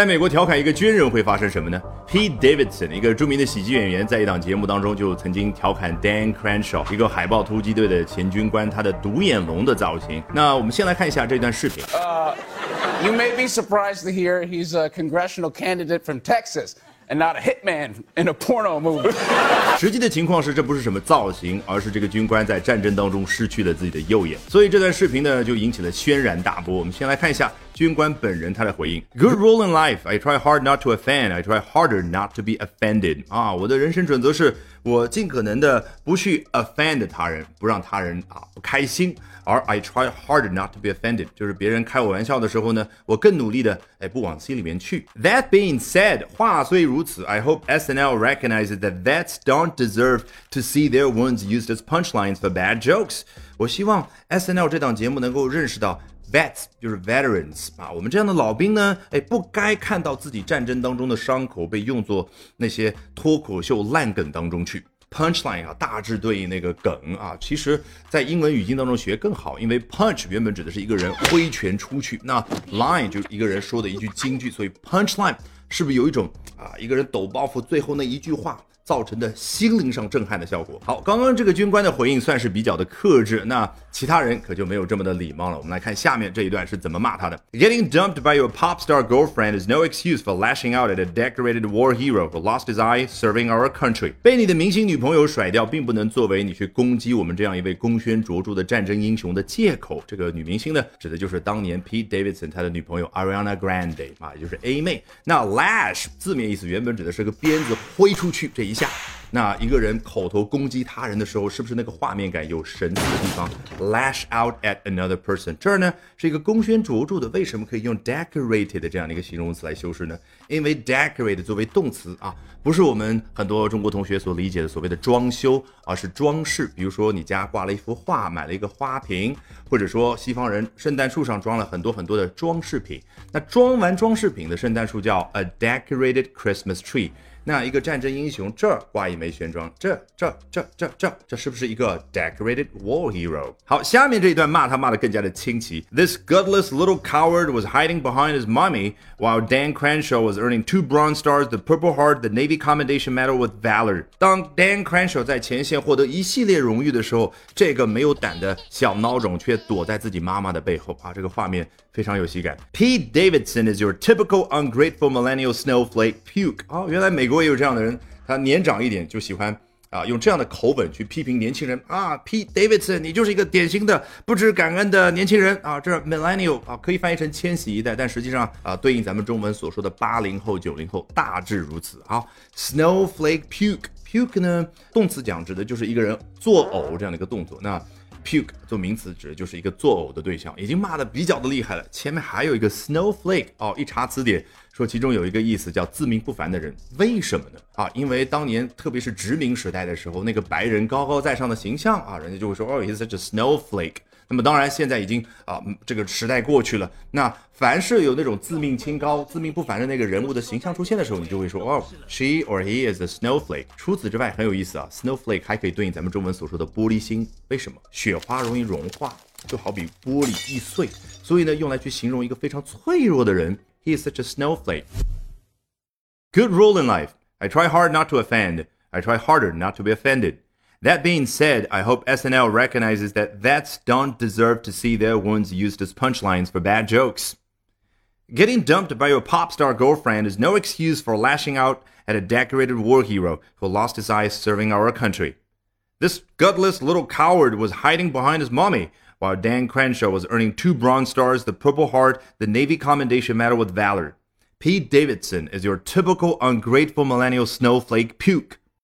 在美国调侃一个军人会发生什么呢？Pete Davidson，一个著名的喜剧演员，在一档节目当中就曾经调侃 Dan Crenshaw，一个海豹突击队的前军官，他的独眼龙的造型。那我们先来看一下这段视频。Uh, you may be surprised to hear he's a congressional candidate from Texas. and not a hitman in a porno movie. 实际的情况是，这不是什么造型，而是这个军官在战争当中失去了自己的右眼。所以这段视频呢，就引起了轩然大波。我们先来看一下军官本人他的回应：Good rule in life, I try hard not to offend, I try harder not to be offended. 啊，我的人生准则是我尽可能的不去 offend 他人，不让他人啊不开心。而 I try hard not to be offended，就是别人开我玩笑的时候呢，我更努力的哎不往心里面去。That being said，话虽如此，I hope SNL recognizes that vets don't deserve to see their wounds used as punchlines for bad jokes。我希望 SNL 这档节目能够认识到。 Vets 就是 veterans 啊，我们这样的老兵呢，哎，不该看到自己战争当中的伤口被用作那些脱口秀烂梗当中去。Punchline 啊，大致对应那个梗啊，其实，在英文语境当中学更好，因为 punch 原本指的是一个人挥拳出去，那 line 就是一个人说的一句金句，所以 punchline 是不是有一种啊，一个人抖包袱最后那一句话？造成的心灵上震撼的效果。好，刚刚这个军官的回应算是比较的克制，那其他人可就没有这么的礼貌了。我们来看下面这一段是怎么骂他的：Getting dumped by your pop star girlfriend is no excuse for lashing out at a decorated war hero who lost his eye serving our country。被你的明星女朋友甩掉，并不能作为你去攻击我们这样一位功勋卓著的战争英雄的借口。这个女明星呢，指的就是当年 Pete Davidson 他的女朋友 Ariana Grande 啊，也就是 A 妹。那 lash 字面意思原本指的是个鞭子挥出去这一。下，那一个人口头攻击他人的时候，是不是那个画面感有神似的地方？Lash out at another person，这儿呢是一个功勋卓著的，为什么可以用 decorated 这样的一个形容词来修饰呢？因为 decorate 作为动词啊，不是我们很多中国同学所理解的所谓的装修，而是装饰。比如说你家挂了一幅画，买了一个花瓶，或者说西方人圣诞树上装了很多很多的装饰品，那装完装饰品的圣诞树叫 a decorated Christmas tree。那一个战争英雄这儿挂一枚旋装，这这这这这这是不是一个 decorated war hero？好，下面这一段骂他骂的更加的清奇。This gutless little coward was hiding behind his mummy while Dan Crenshaw was earning two Bronze Stars, the Purple Heart, the Navy Commendation Medal with Valor。当 Dan Crenshaw 在前线获得一系列荣誉的时候，这个没有胆的小孬种却躲在自己妈妈的背后啊！这个画面非常有喜感。Pete Davidson is your typical ungrateful millennial snowflake puke。哦，原来美。 如果有这样的人，他年长一点就喜欢啊，用这样的口吻去批评年轻人啊，P. Davidson，你就是一个典型的不知感恩的年轻人啊。这 Millennial 啊，可以翻译成千禧一代，但实际上啊，对应咱们中文所说的八零后、九零后，大致如此啊。Snowflake puke，puke 呢，动词讲指的就是一个人作呕这样的一个动作。那 puke 做名词指的就是一个作呕的对象，已经骂的比较的厉害了。前面还有一个 snowflake 哦，一查词典说其中有一个意思叫自命不凡的人。为什么呢？啊，因为当年特别是殖民时代的时候，那个白人高高在上的形象啊，人家就会说哦，he's such a snowflake。那么当然，现在已经啊，这个时代过去了。那凡是有那种自命清高、自命不凡的那个人物的形象出现的时候，你就会说哦，she or he is a snowflake。除此之外，很有意思啊，snowflake 还可以对应咱们中文所说的玻璃心。为什么？雪花容易融化，就好比玻璃易碎，所以呢，用来去形容一个非常脆弱的人。He is such a snowflake. Good rule in life. I try hard not to offend. I try harder not to be offended. That being said, I hope SNL recognizes that vets don't deserve to see their wounds used as punchlines for bad jokes. Getting dumped by your pop star girlfriend is no excuse for lashing out at a decorated war hero who lost his eyes serving our country. This gutless little coward was hiding behind his mommy, while Dan Crenshaw was earning two Bronze Stars, the Purple Heart, the Navy Commendation Medal with Valor. Pete Davidson is your typical ungrateful millennial snowflake puke.